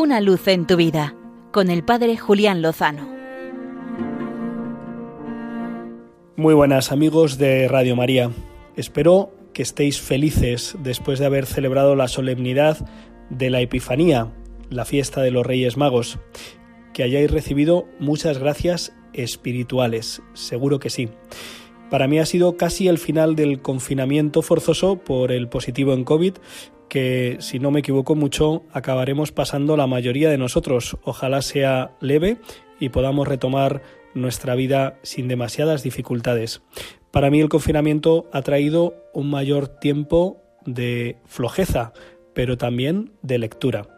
Una luz en tu vida con el Padre Julián Lozano. Muy buenas amigos de Radio María. Espero que estéis felices después de haber celebrado la solemnidad de la Epifanía, la fiesta de los Reyes Magos, que hayáis recibido muchas gracias espirituales, seguro que sí. Para mí ha sido casi el final del confinamiento forzoso por el positivo en COVID, que si no me equivoco mucho acabaremos pasando la mayoría de nosotros. Ojalá sea leve y podamos retomar nuestra vida sin demasiadas dificultades. Para mí el confinamiento ha traído un mayor tiempo de flojeza, pero también de lectura.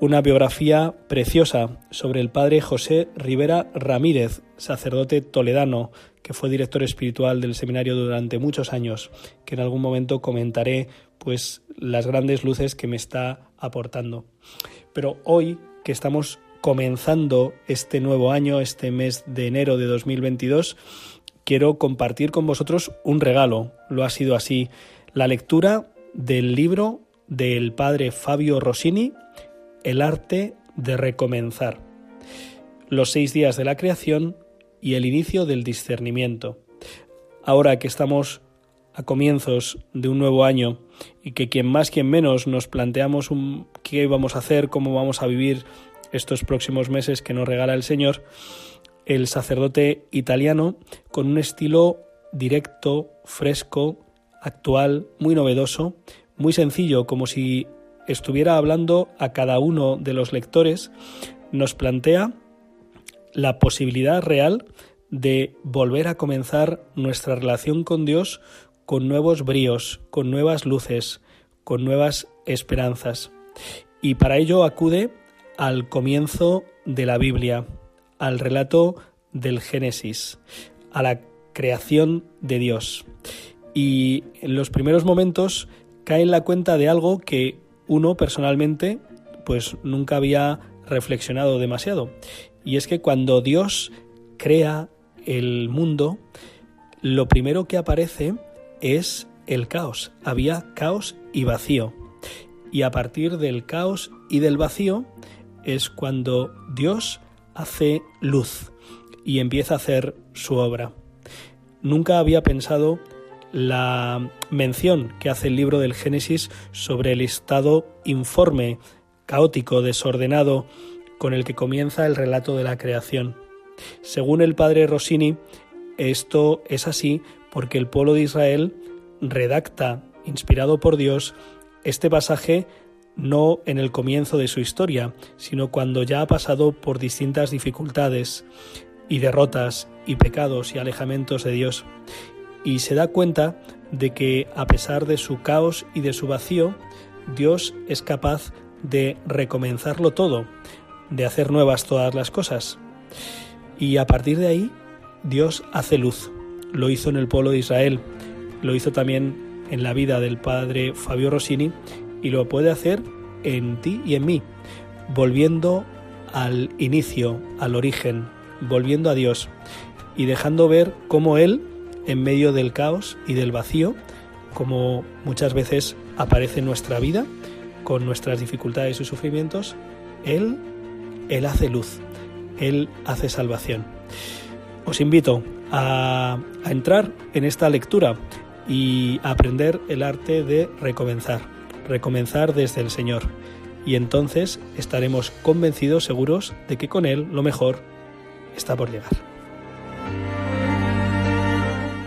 Una biografía preciosa sobre el padre José Rivera Ramírez, sacerdote toledano, que fue director espiritual del seminario durante muchos años, que en algún momento comentaré pues las grandes luces que me está aportando. Pero hoy que estamos comenzando este nuevo año, este mes de enero de 2022, quiero compartir con vosotros un regalo. Lo ha sido así, la lectura del libro del padre Fabio Rossini, El arte de recomenzar. Los seis días de la creación y el inicio del discernimiento. Ahora que estamos a comienzos de un nuevo año y que quien más, quien menos nos planteamos qué vamos a hacer, cómo vamos a vivir estos próximos meses que nos regala el Señor, el sacerdote italiano, con un estilo directo, fresco, actual, muy novedoso, muy sencillo, como si estuviera hablando a cada uno de los lectores, nos plantea la posibilidad real de volver a comenzar nuestra relación con Dios con nuevos bríos, con nuevas luces, con nuevas esperanzas. Y para ello acude al comienzo de la Biblia, al relato del Génesis, a la creación de Dios. Y en los primeros momentos cae en la cuenta de algo que uno personalmente pues nunca había reflexionado demasiado. Y es que cuando Dios crea el mundo, lo primero que aparece es el caos. Había caos y vacío. Y a partir del caos y del vacío es cuando Dios hace luz y empieza a hacer su obra. Nunca había pensado la mención que hace el libro del Génesis sobre el estado informe, caótico, desordenado, con el que comienza el relato de la creación. Según el padre Rossini, esto es así porque el pueblo de Israel redacta, inspirado por Dios, este pasaje no en el comienzo de su historia, sino cuando ya ha pasado por distintas dificultades y derrotas y pecados y alejamientos de Dios, y se da cuenta de que a pesar de su caos y de su vacío, Dios es capaz de recomenzarlo todo, de hacer nuevas todas las cosas. Y a partir de ahí, Dios hace luz. Lo hizo en el pueblo de Israel, lo hizo también en la vida del padre Fabio Rossini y lo puede hacer en ti y en mí, volviendo al inicio, al origen, volviendo a Dios y dejando ver cómo Él, en medio del caos y del vacío, como muchas veces aparece en nuestra vida, con nuestras dificultades y sufrimientos, Él, Él hace luz, Él hace salvación. Os invito a, a entrar en esta lectura y a aprender el arte de recomenzar, recomenzar desde el Señor. Y entonces estaremos convencidos, seguros, de que con Él lo mejor está por llegar.